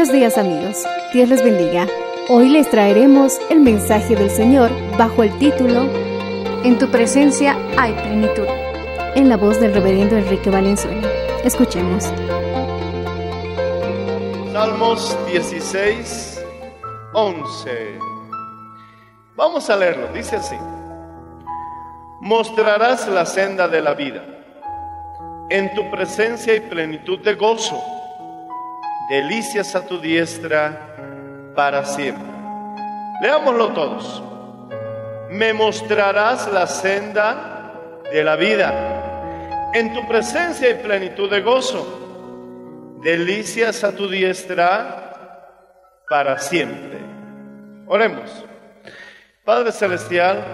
Buenos días amigos, Dios les bendiga. Hoy les traeremos el mensaje del Señor bajo el título En tu presencia hay plenitud, en la voz del reverendo Enrique Valenzuela. Escuchemos. Salmos 16, 11. Vamos a leerlo, dice así. Mostrarás la senda de la vida. En tu presencia hay plenitud de gozo. Delicias a tu diestra para siempre. Leámoslo todos. Me mostrarás la senda de la vida. En tu presencia hay plenitud de gozo delicias a tu diestra para siempre. Oremos. Padre Celestial,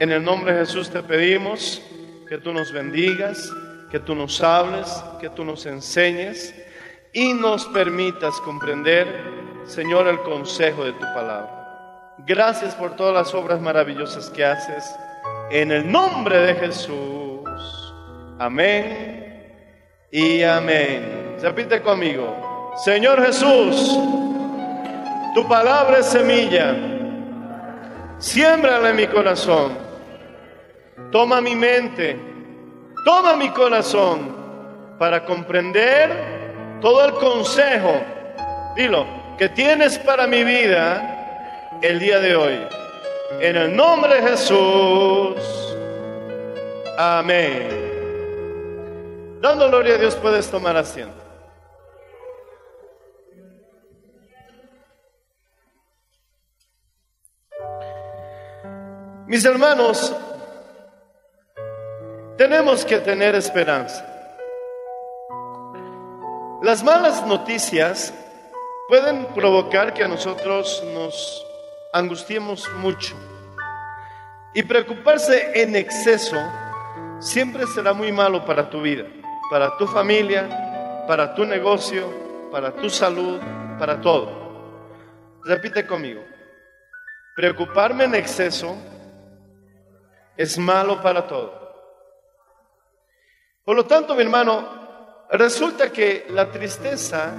en el nombre de Jesús te pedimos que tú nos bendigas, que tú nos hables, que tú nos enseñes y nos permitas comprender, Señor, el consejo de tu palabra. Gracias por todas las obras maravillosas que haces. En el nombre de Jesús. Amén y amén. Repite conmigo. Señor Jesús, tu palabra es semilla. Siémbrala en mi corazón. Toma mi mente. Toma mi corazón para comprender todo el consejo, dilo, que tienes para mi vida el día de hoy. En el nombre de Jesús. Amén. Dando gloria a Dios puedes tomar asiento. Mis hermanos, tenemos que tener esperanza. Las malas noticias pueden provocar que a nosotros nos angustiemos mucho. Y preocuparse en exceso siempre será muy malo para tu vida, para tu familia, para tu negocio, para tu salud, para todo. Repite conmigo. Preocuparme en exceso es malo para todo. Por lo tanto, mi hermano, resulta que la tristeza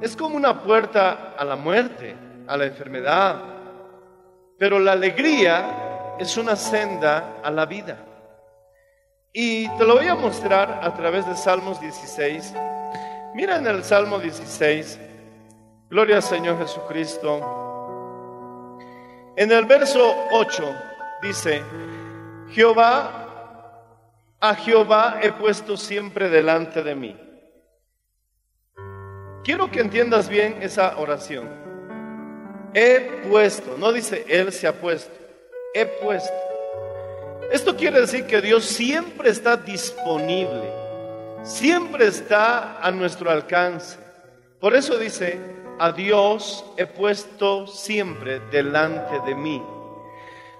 es como una puerta a la muerte, a la enfermedad, pero la alegría es una senda a la vida. Y te lo voy a mostrar a través de Salmos 16. Mira en el Salmo 16, Gloria al Señor Jesucristo. En el verso 8 dice, Jehová, a Jehová he puesto siempre delante de mí. Quiero que entiendas bien esa oración. He puesto, no dice Él se ha puesto, he puesto. Esto quiere decir que Dios siempre está disponible, siempre está a nuestro alcance. Por eso dice, a Dios he puesto siempre delante de mí.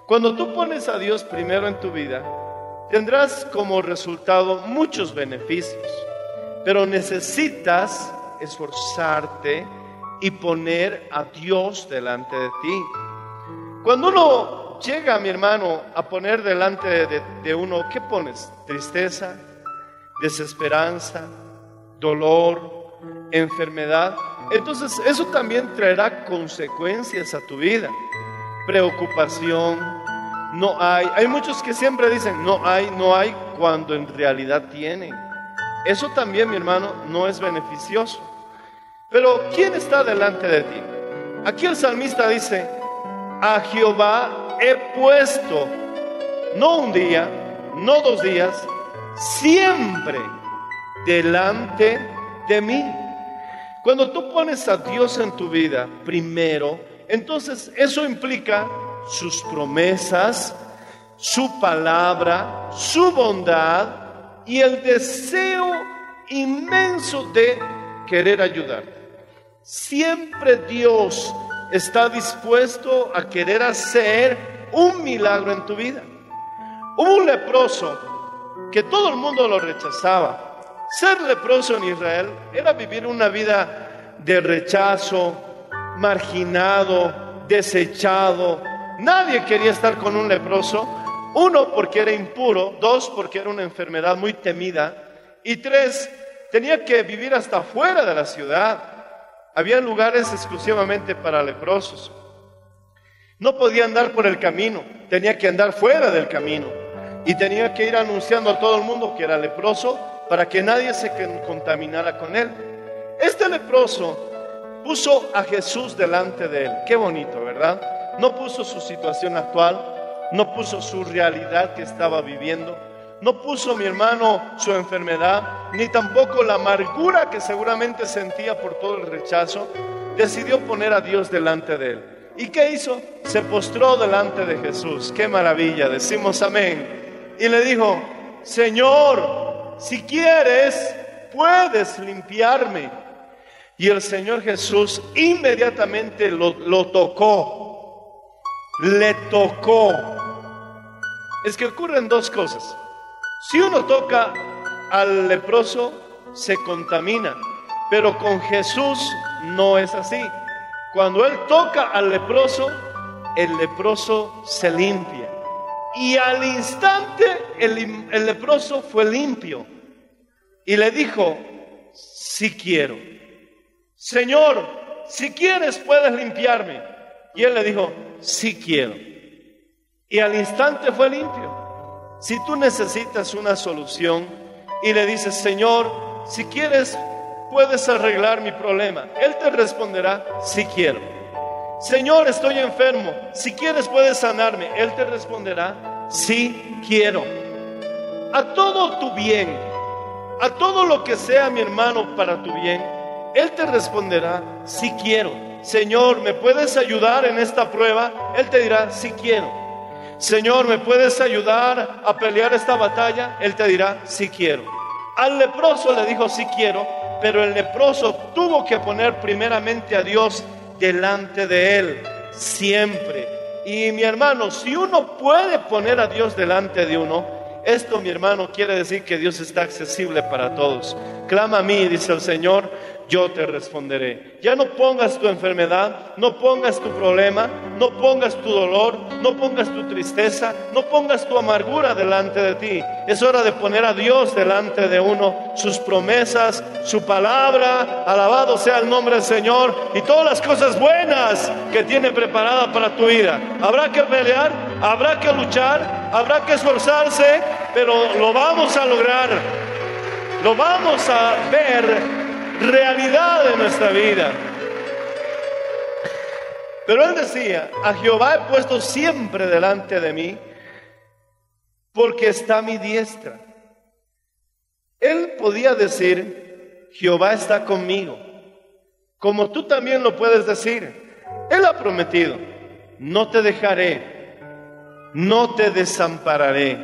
Cuando tú pones a Dios primero en tu vida, tendrás como resultado muchos beneficios, pero necesitas esforzarte y poner a Dios delante de ti. Cuando uno llega mi hermano a poner delante de, de uno, ¿qué pones? Tristeza, desesperanza, dolor, enfermedad. Entonces eso también traerá consecuencias a tu vida. Preocupación, no hay. Hay muchos que siempre dicen, no hay, no hay, cuando en realidad tienen. Eso también, mi hermano, no es beneficioso. Pero ¿quién está delante de ti? Aquí el salmista dice, a Jehová he puesto, no un día, no dos días, siempre delante de mí. Cuando tú pones a Dios en tu vida primero, entonces eso implica sus promesas, su palabra, su bondad y el deseo inmenso de querer ayudar. Siempre Dios está dispuesto a querer hacer un milagro en tu vida. Un leproso que todo el mundo lo rechazaba. Ser leproso en Israel era vivir una vida de rechazo, marginado, desechado. Nadie quería estar con un leproso. Uno, porque era impuro. Dos, porque era una enfermedad muy temida. Y tres, tenía que vivir hasta fuera de la ciudad. Había lugares exclusivamente para leprosos. No podía andar por el camino, tenía que andar fuera del camino. Y tenía que ir anunciando a todo el mundo que era leproso para que nadie se contaminara con él. Este leproso puso a Jesús delante de él. Qué bonito, ¿verdad? No puso su situación actual, no puso su realidad que estaba viviendo, no puso mi hermano su enfermedad, ni tampoco la amargura que seguramente sentía por todo el rechazo. Decidió poner a Dios delante de él. ¿Y qué hizo? Se postró delante de Jesús. Qué maravilla, decimos amén. Y le dijo, Señor, si quieres, puedes limpiarme. Y el Señor Jesús inmediatamente lo, lo tocó. Le tocó. Es que ocurren dos cosas. Si uno toca al leproso, se contamina. Pero con Jesús no es así. Cuando Él toca al leproso, el leproso se limpia. Y al instante el, leproso fue limpio. Y le dijo, si quiero. Señor, si quieres puedes limpiarme. Y él le dijo, si quiero. Y al instante fue limpio. Si tú necesitas una solución y le dices, Señor, si quieres puedes arreglar mi problema, Él te responderá, si quiero. Señor, estoy enfermo, si quieres puedes sanarme, Él te responderá, si quiero. A todo tu bien, a todo lo que sea mi hermano para tu bien, Él te responderá, si quiero. Señor, ¿me puedes ayudar en esta prueba? Él te dirá, si quiero. Señor, ¿me puedes ayudar a pelear esta batalla? Él te dirá, si quiero. Al leproso le dijo, si quiero, pero el leproso tuvo que poner primeramente a Dios delante de él, siempre. Y mi hermano, si uno puede poner a Dios delante de uno, esto mi hermano quiere decir que Dios está accesible para todos. Clama a mí, dice el Señor, yo te responderé. Ya no pongas tu enfermedad, no pongas tu problema, no pongas tu dolor, no pongas tu tristeza, no pongas tu amargura delante de ti. Es hora de poner a Dios delante de uno, sus promesas, su palabra, alabado sea el nombre del Señor y todas las cosas buenas que tiene preparada para tu vida. Habrá que pelear, habrá que luchar, habrá que esforzarse, pero lo vamos a lograr. Lo vamos a ver realidad de nuestra vida. Pero él decía, a Jehová he puesto siempre delante de mí, porque está a mi diestra. Él podía decir, Jehová está conmigo, como tú también lo puedes decir. Él ha prometido, no te dejaré, no te desampararé,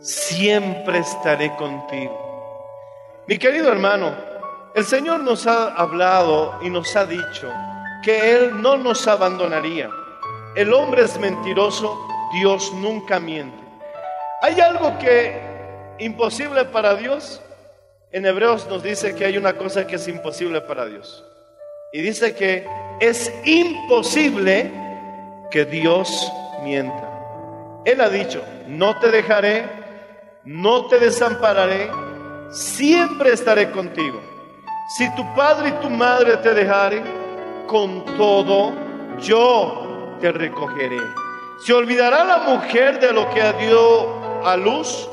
siempre estaré contigo. Mi querido hermano, el Señor nos ha hablado y nos ha dicho que Él no nos abandonaría. El hombre es mentiroso, Dios nunca miente. ¿Hay algo que imposible para Dios? En Hebreos nos dice que hay una cosa que es imposible para Dios. Y dice que es imposible que Dios mienta. Él ha dicho, no te dejaré, no te desampararé, siempre estaré contigo. Si tu padre y tu madre te dejaren, con todo yo te recogeré. ¿Se olvidará la mujer de lo que dio a luz?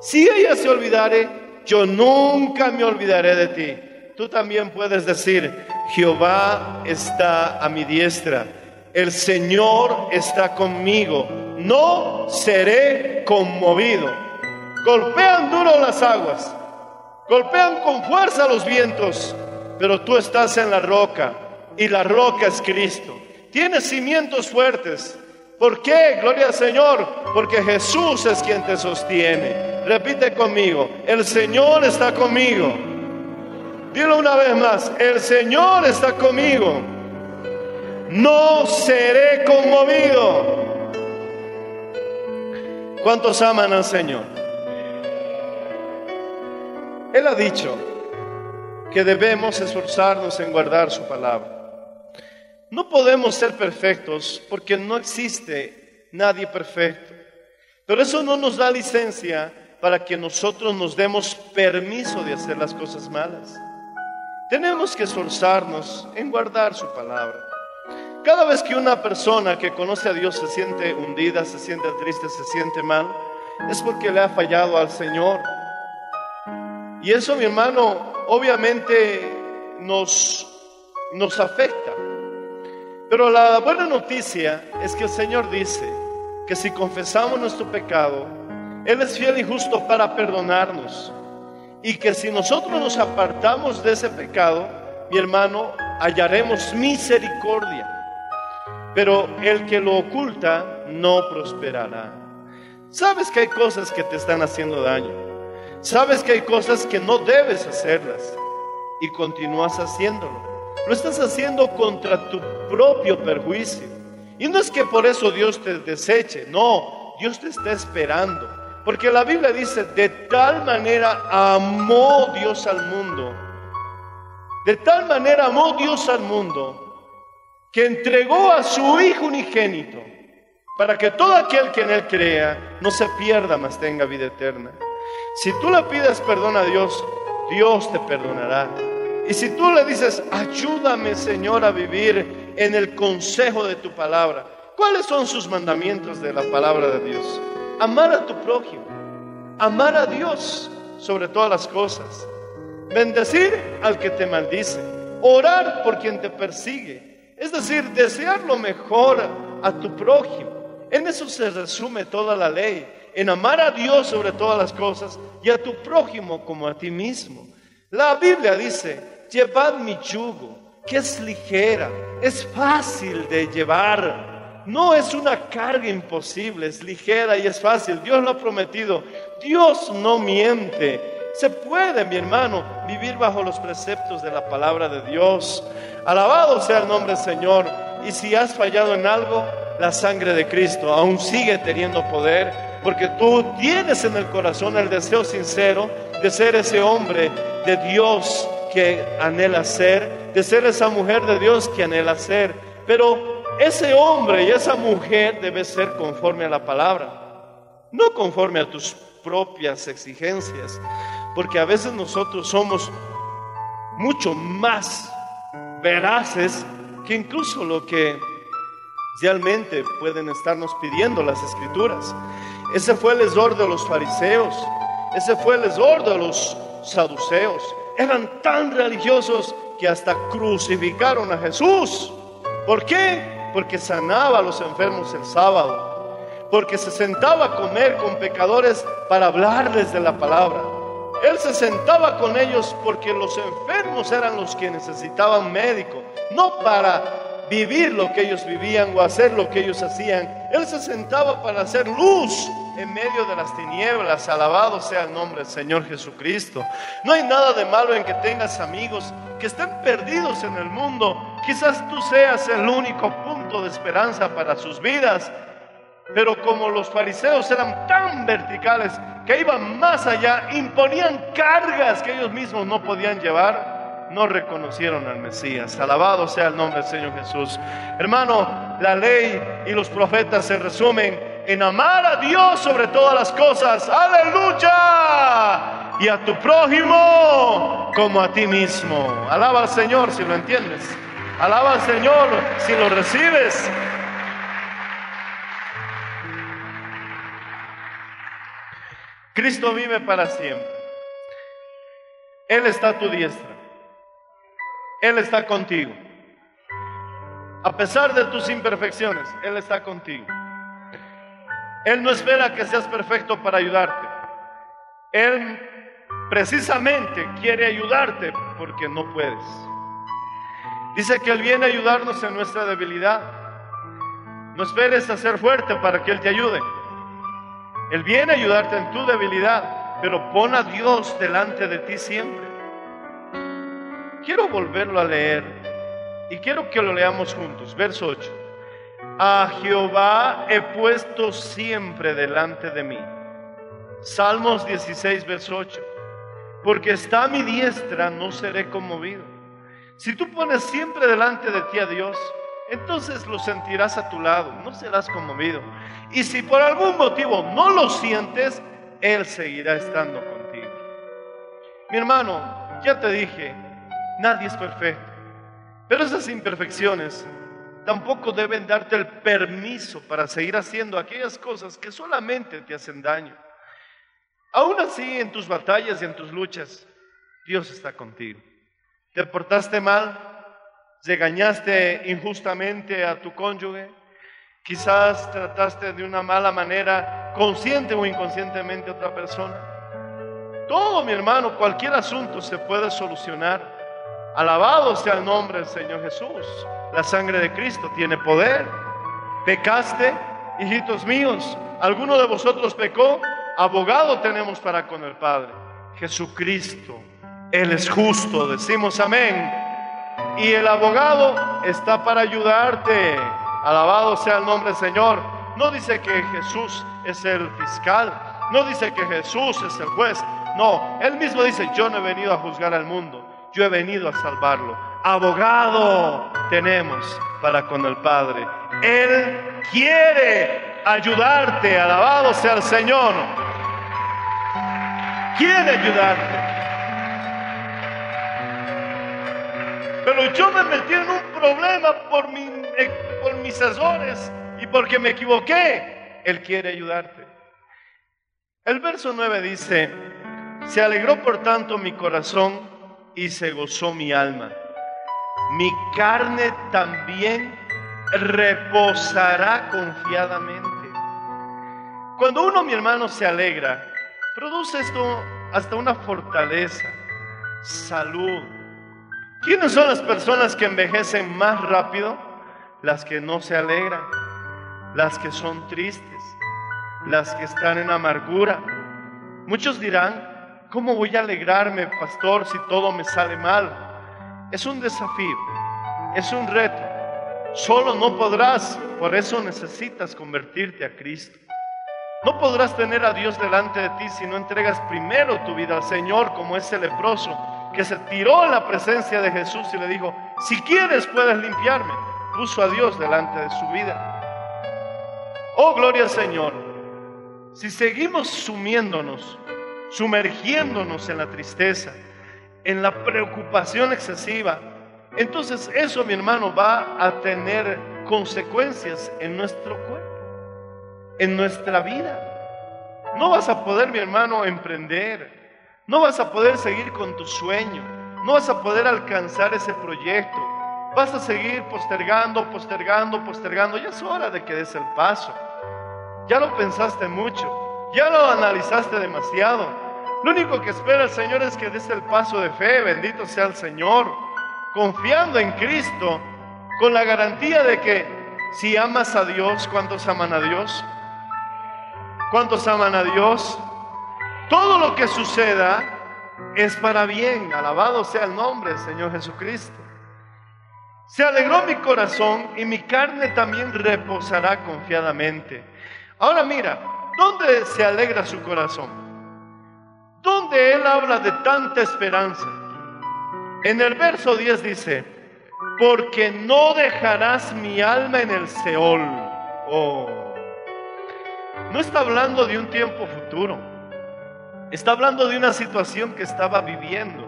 Si ella se olvidare, yo nunca me olvidaré de ti. Tú también puedes decir, Jehová está a mi diestra, el Señor está conmigo, no seré conmovido. Golpean duro las aguas, golpean con fuerza los vientos, pero tú estás en la roca y la roca es Cristo. Tienes cimientos fuertes. ¿Por qué? Gloria al Señor. Porque Jesús es quien te sostiene. Repite conmigo, el Señor está conmigo. Dilo una vez más, el Señor está conmigo. No seré conmovido. ¿Cuántos aman al Señor? Él ha dicho que debemos esforzarnos en guardar su palabra. No podemos ser perfectos porque no existe nadie perfecto. Pero eso no nos da licencia para que nosotros nos demos permiso de hacer las cosas malas. Tenemos que esforzarnos en guardar su palabra. Cada vez que una persona que conoce a Dios se siente hundida, se siente triste, se siente mal, es porque le ha fallado al Señor. Y eso, mi hermano, obviamente nos, nos afecta. Pero la buena noticia es que el Señor dice que si confesamos nuestro pecado, Él es fiel y justo para perdonarnos. Y que si nosotros nos apartamos de ese pecado, mi hermano, hallaremos misericordia. Pero el que lo oculta no prosperará. Sabes que hay cosas que te están haciendo daño. Sabes que hay cosas que no debes hacerlas. Y continúas haciéndolo. Lo estás haciendo contra tu propio perjuicio. Y no es que por eso Dios te deseche. No, Dios te está esperando. Porque la Biblia dice, de tal manera amó Dios al mundo. De tal manera amó Dios al mundo que entregó a su Hijo unigénito para que todo aquel que en Él crea no se pierda, mas tenga vida eterna. Si tú le pides perdón a Dios, Dios te perdonará. Y si tú le dices, ayúdame Señor a vivir en el consejo de tu palabra, ¿cuáles son sus mandamientos de la palabra de Dios? Amar a tu prójimo, amar a Dios sobre todas las cosas, bendecir al que te maldice, orar por quien te persigue, es decir, desear lo mejor a tu prójimo. En eso se resume toda la ley, en amar a Dios sobre todas las cosas y a tu prójimo como a ti mismo. La Biblia dice, llevad mi yugo, que es ligera, es fácil de llevar. No es una carga imposible, es ligera y es fácil. Dios lo ha prometido. Dios no miente. Se puede, mi hermano, vivir bajo los preceptos de la palabra de Dios. Alabado sea el nombre del Señor. Y si has fallado en algo, la sangre de Cristo aún sigue teniendo poder, porque tú tienes en el corazón el deseo sincero de ser ese hombre de Dios que anhela ser, de ser esa mujer de Dios que anhela ser. Pero ese hombre y esa mujer debe ser conforme a la palabra, no conforme a tus propias exigencias, porque a veces nosotros somos mucho más veraces que incluso lo que realmente pueden estarnos pidiendo las escrituras. Ese fue el error de los fariseos, ese fue el error de los saduceos. Eran tan religiosos que hasta crucificaron a Jesús. ¿Por qué? Porque sanaba a los enfermos el sábado, porque se sentaba a comer con pecadores para hablarles de la palabra. Él se sentaba con ellos porque los enfermos eran los que necesitaban médico, no para vivir lo que ellos vivían o hacer lo que ellos hacían. Él se sentaba para hacer luz en medio de las tinieblas. Alabado sea el nombre del Señor Jesucristo. No hay nada de malo en que tengas amigos que estén perdidos en el mundo. Quizás tú seas el único punto de esperanza para sus vidas. Pero como los fariseos eran tan verticales que iban más allá, imponían cargas que ellos mismos no podían llevar, no reconocieron al Mesías. Alabado sea el nombre del Señor Jesús. Hermano, la ley y los profetas se resumen en amar a Dios sobre todas las cosas. Aleluya. Y a tu prójimo como a ti mismo. Alaba al Señor si lo entiendes. Alaba al Señor si lo recibes. Cristo vive para siempre. Él está a tu diestra. Él está contigo. A pesar de tus imperfecciones, Él está contigo. Él no espera que seas perfecto para ayudarte. Él precisamente quiere ayudarte porque no puedes. Dice que Él viene a ayudarnos en nuestra debilidad. No esperes a ser fuerte para que Él te ayude. Él viene a ayudarte en tu debilidad, pero pon a Dios delante de ti siempre. Quiero volverlo a leer y quiero que lo leamos juntos. Verso 8. A Jehová he puesto siempre delante de mí. Salmos 16, verso 8. Porque está a mi diestra, no seré conmovido. Si tú pones siempre delante de ti a Dios, entonces lo sentirás a tu lado, no serás conmovido. Y si por algún motivo no lo sientes, Él seguirá estando contigo. Mi hermano, ya te dije, nadie es perfecto, pero esas imperfecciones tampoco deben darte el permiso para seguir haciendo aquellas cosas que solamente te hacen daño. Aún así, en tus batallas y en tus luchas, Dios está contigo. ¿Te portaste mal? regañaste injustamente a tu cónyuge, quizás trataste de una mala manera, consciente o inconscientemente a otra persona. Todo, mi hermano, cualquier asunto se puede solucionar. Alabado sea el nombre del Señor Jesús. La sangre de Cristo tiene poder. Pecaste, hijitos míos. ¿Alguno de vosotros pecó? Abogado tenemos para con el Padre. Jesucristo. Él es justo. Decimos amén. Y el abogado está para ayudarte. Alabado sea el nombre del Señor. No dice que Jesús es el fiscal. No dice que Jesús es el juez. No, él mismo dice, yo no he venido a juzgar al mundo. Yo he venido a salvarlo. Abogado tenemos para con el Padre. Él quiere ayudarte. Alabado sea el Señor. Quiere ayudarte. Pero yo me metí en un problema por, eh, mis errores y porque me equivoqué. Él quiere ayudarte. El verso 9 dice, se alegró por tanto mi corazón y se gozó mi alma. Mi carne también reposará confiadamente. Cuando uno, mi hermano, se alegra, produce esto hasta una fortaleza, salud, ¿Quiénes son las personas que envejecen más rápido? Las que no se alegran, las que son tristes, las que están en amargura. Muchos dirán, ¿cómo voy a alegrarme, pastor, si todo me sale mal? Es un desafío, es un reto. Solo no podrás, por eso necesitas convertirte a Cristo. No podrás tener a Dios delante de ti si no entregas primero tu vida al Señor como ese leproso que se tiró en la presencia de Jesús y le dijo, si quieres puedes limpiarme. Puso a Dios delante de su vida. Oh, gloria al Señor. Si seguimos sumiéndonos, sumergiéndonos en la tristeza, en la preocupación excesiva, entonces eso, mi hermano, va a tener consecuencias en nuestro cuerpo, en nuestra vida. No vas a poder, mi hermano, emprender, no vas a poder seguir con tu sueño. No vas a poder alcanzar ese proyecto. Vas a seguir postergando, postergando, postergando. Ya es hora de que des el paso. Ya lo pensaste mucho. Ya lo analizaste demasiado. Lo único que espera el Señor es que des el paso de fe. Bendito sea el Señor. Confiando en Cristo. Con la garantía de que si amas a Dios, ¿cuántos aman a Dios? ¿Cuántos aman a Dios? Todo lo que suceda es para bien. Alabado sea el nombre del Señor Jesucristo. Se alegró mi corazón y mi carne también reposará confiadamente. Ahora mira, ¿dónde se alegra su corazón? ¿Dónde Él habla de tanta esperanza? En el verso 10 dice, porque no dejarás mi alma en el Seol. Oh. No está hablando de un tiempo futuro. Está hablando de una situación que estaba viviendo.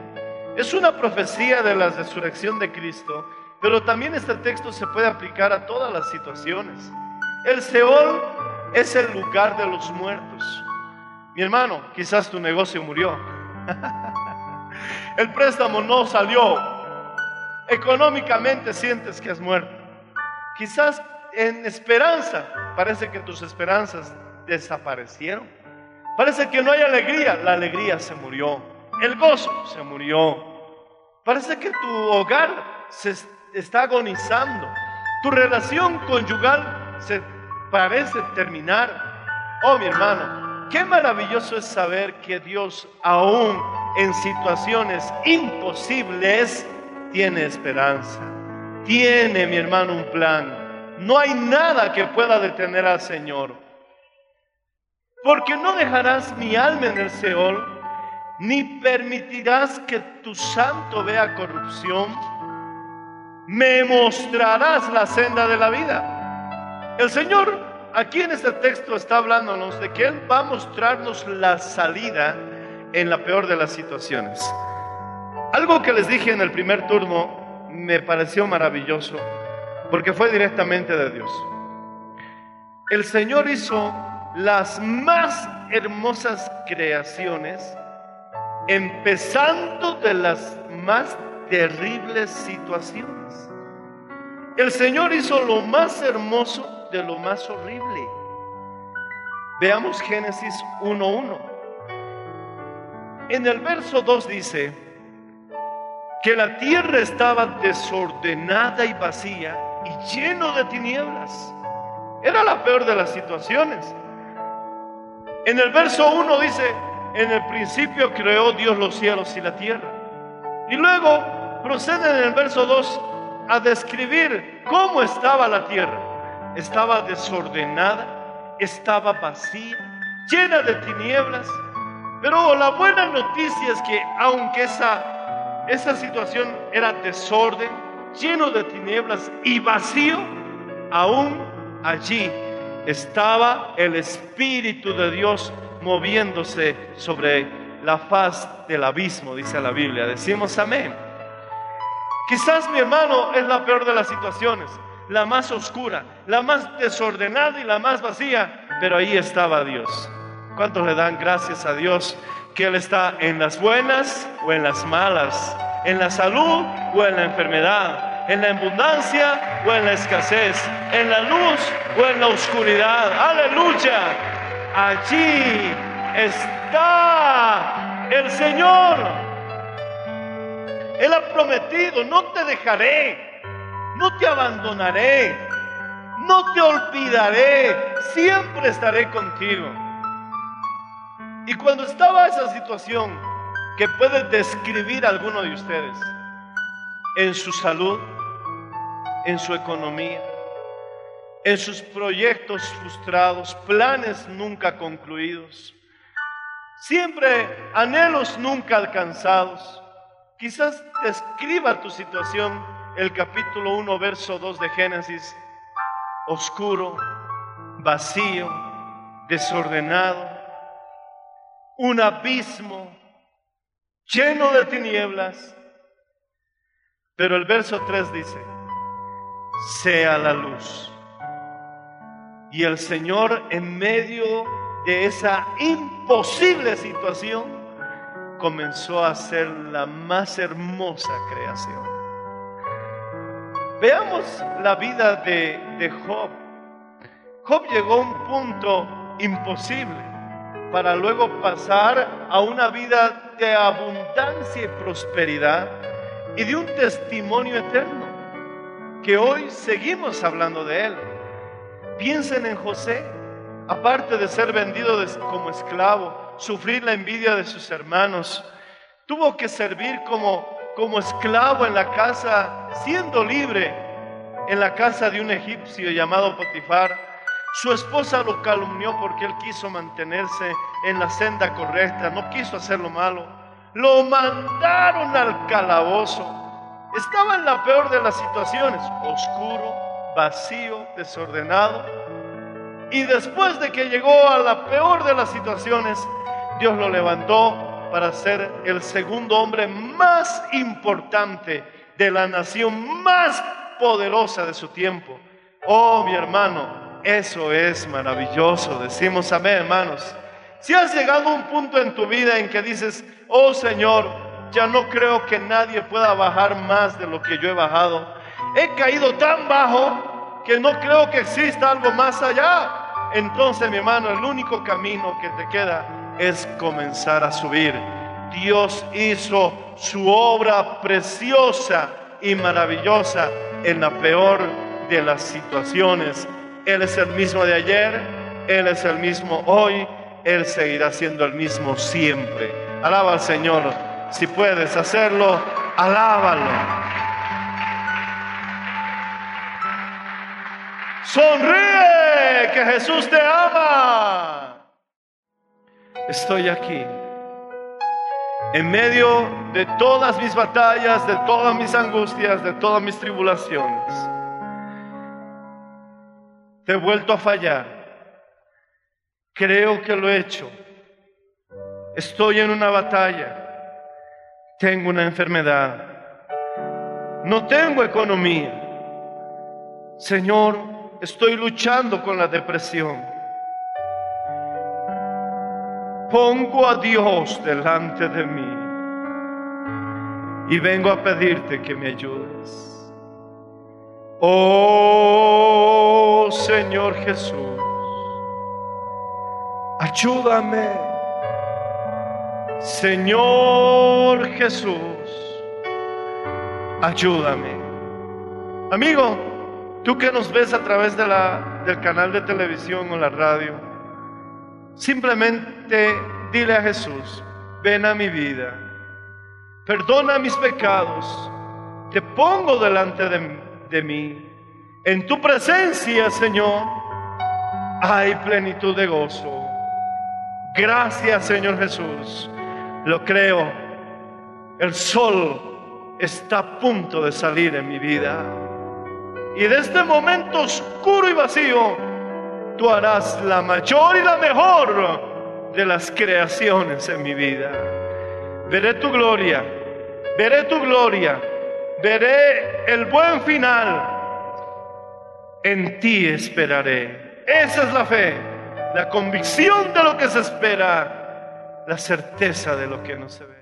Es una profecía de la resurrección de Cristo, pero también este texto se puede aplicar a todas las situaciones. El Seol es el lugar de los muertos. Mi hermano, quizás tu negocio murió. El préstamo no salió. Económicamente sientes que has muerto. Quizás en esperanza, parece que tus esperanzas desaparecieron. Parece que no hay alegría, la alegría se murió. El gozo se murió. Parece que tu hogar se está agonizando. Tu relación conyugal se parece terminar. Oh, mi hermano, qué maravilloso es saber que Dios aún en situaciones imposibles tiene esperanza. Tiene, mi hermano, un plan. No hay nada que pueda detener al Señor. Porque no dejarás mi alma en el Seol, ni permitirás que tu santo vea corrupción. Me mostrarás la senda de la vida. El Señor aquí en este texto está hablándonos de que Él va a mostrarnos la salida en la peor de las situaciones. Algo que les dije en el primer turno me pareció maravilloso porque fue directamente de Dios. El Señor hizo las más hermosas creaciones, empezando de las más terribles situaciones. El Señor hizo lo más hermoso de lo más horrible. Veamos Génesis 1.1. En el verso 2 dice que la tierra estaba desordenada y vacía y lleno de tinieblas. Era la peor de las situaciones. En el verso 1 dice, en el principio creó Dios los cielos y la tierra. Y luego procede en el verso 2 a describir cómo estaba la tierra. Estaba desordenada, estaba vacía, llena de tinieblas pero la buena noticia es que aunque esa, esa situación era desorden, lleno de tinieblas y vacío, aún allí estaba el Espíritu de Dios moviéndose sobre la faz del abismo, dice la Biblia. Decimos amén. Quizás mi hermano es la peor de las situaciones, la más oscura, la más desordenada y la más vacía, pero ahí estaba Dios. ¿Cuántos le dan gracias a Dios que Él está en las buenas o en las malas? ¿En la salud o en la enfermedad? ¿En la abundancia o en la escasez? ¿En la luz o en la oscuridad? Aleluya. Allí está el Señor. Él ha prometido, no te dejaré, no te abandonaré, no te olvidaré, siempre estaré contigo. Y cuando estaba esa situación que puede describir alguno de ustedes, en su salud, en su economía, en sus proyectos frustrados, planes nunca concluidos, siempre anhelos nunca alcanzados, quizás describa tu situación el capítulo 1, verso 2 de Génesis, oscuro, vacío, desordenado, un abismo lleno de tinieblas. Pero el verso 3 dice, sea la luz. Y el Señor en medio de esa imposible situación comenzó a hacer la más hermosa creación. Veamos la vida de, de Job. Job llegó a un punto imposible para luego pasar a una vida de abundancia y prosperidad y de un testimonio eterno, que hoy seguimos hablando de él. Piensen en José, aparte de ser vendido como esclavo, sufrir la envidia de sus hermanos, tuvo que servir como, como esclavo en la casa, siendo libre, en la casa de un egipcio llamado Potifar su esposa lo calumnió porque él quiso mantenerse en la senda correcta, no quiso hacer lo malo. lo mandaron al calabozo. Estaba en la peor de las situaciones, oscuro, vacío, desordenado. Y después de que llegó a la peor de las situaciones, Dios lo levantó para ser el segundo hombre más importante de la nación más poderosa de su tiempo. Oh, mi hermano, eso es maravilloso. Decimos amén, hermanos. Si has llegado a un punto en tu vida en que dices, oh Señor, ya no creo que nadie pueda bajar más de lo que yo he bajado. He caído tan bajo que no creo que exista algo más allá. Entonces, mi hermano, el único camino que te queda es comenzar a subir. Dios hizo su obra preciosa y maravillosa en la peor de las situaciones. Él es el mismo de ayer, Él es el mismo hoy, Él seguirá siendo el mismo siempre. Alaba al Señor. Si puedes hacerlo, alábalo. Sonríe, que Jesús te ama. Estoy aquí. En medio de todas mis batallas, de todas mis angustias, de todas mis tribulaciones, te he vuelto a fallar. Creo que lo he hecho. Estoy en una batalla. Tengo una enfermedad. No tengo economía. Señor, estoy luchando con la depresión. Pongo a Dios delante de mí y vengo a pedirte que me ayudes. Oh Señor Jesús, ayúdame. Señor Jesús, ayúdame. Amigo, tú que nos ves a través del canal de televisión o la radio, simplemente dile a Jesús, ven a mi vida, perdona mis pecados, te pongo delante de, mí. En tu presencia, Señor, hay plenitud de gozo. Gracias, Señor Jesús. Lo creo. El sol está a punto de salir en mi vida. Y de este momento oscuro y vacío, tú harás la mayor y la mejor de las creaciones en mi vida. Veré tu gloria, veré tu gloria, veré el buen final. En ti esperaré. Esa es la fe, la convicción de lo que se espera la certeza de lo que no se ve.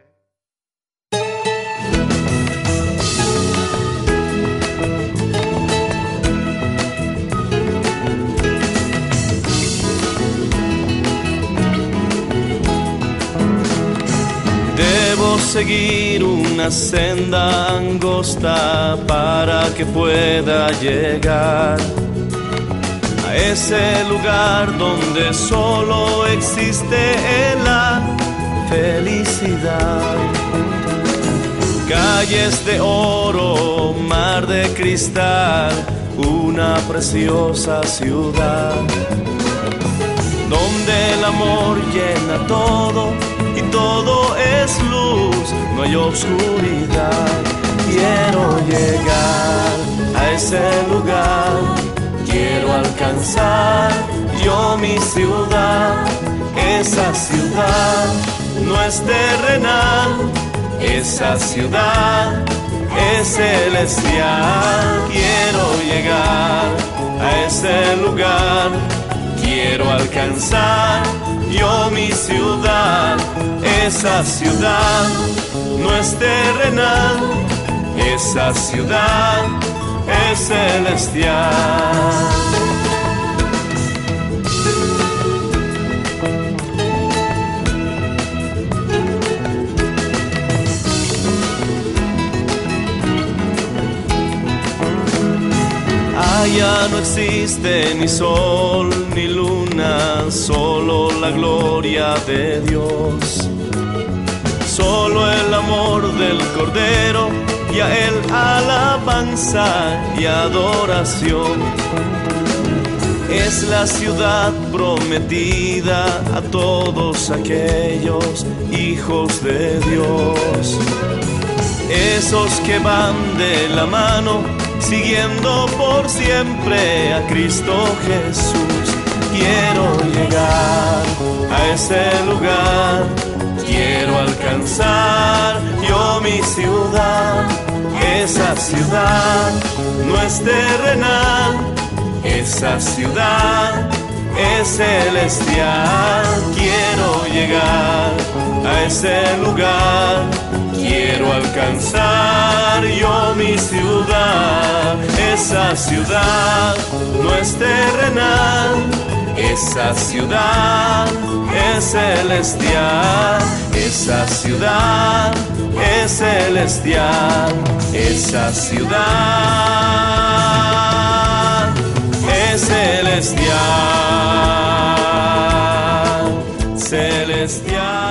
Seguir una senda angosta para que pueda llegar a ese lugar donde solo existe la felicidad. Calles de oro, mar de cristal, una preciosa ciudad, donde el amor llena todo todo es luz, no hay oscuridad. Quiero llegar a ese lugar quiero alcanzar yo mi ciudad. Esa ciudad no es terrenal, esa ciudad es celestial. Quiero llegar a ese lugar, quiero alcanzar yo mi ciudad. Esa ciudad no es terrenal, esa ciudad es celestial. Allá no existe ni sol ni luna, solo la gloria de Dios. Solo el amor del Cordero y a Él alabanza y adoración. es la ciudad prometida a todos aquellos hijos de Dios. Esos que van de la mano, siguiendo por siempre a Cristo Jesús. Quiero llegar a ese lugar, quiero alcanzar yo mi ciudad. Esa ciudad no es terrenal, esa ciudad es celestial. Quiero llegar a ese lugar, quiero alcanzar yo mi ciudad. Esa ciudad no es terrenal, esa ciudad es celestial. Esa ciudad es celestial. Esa ciudad es celestial. Celestial.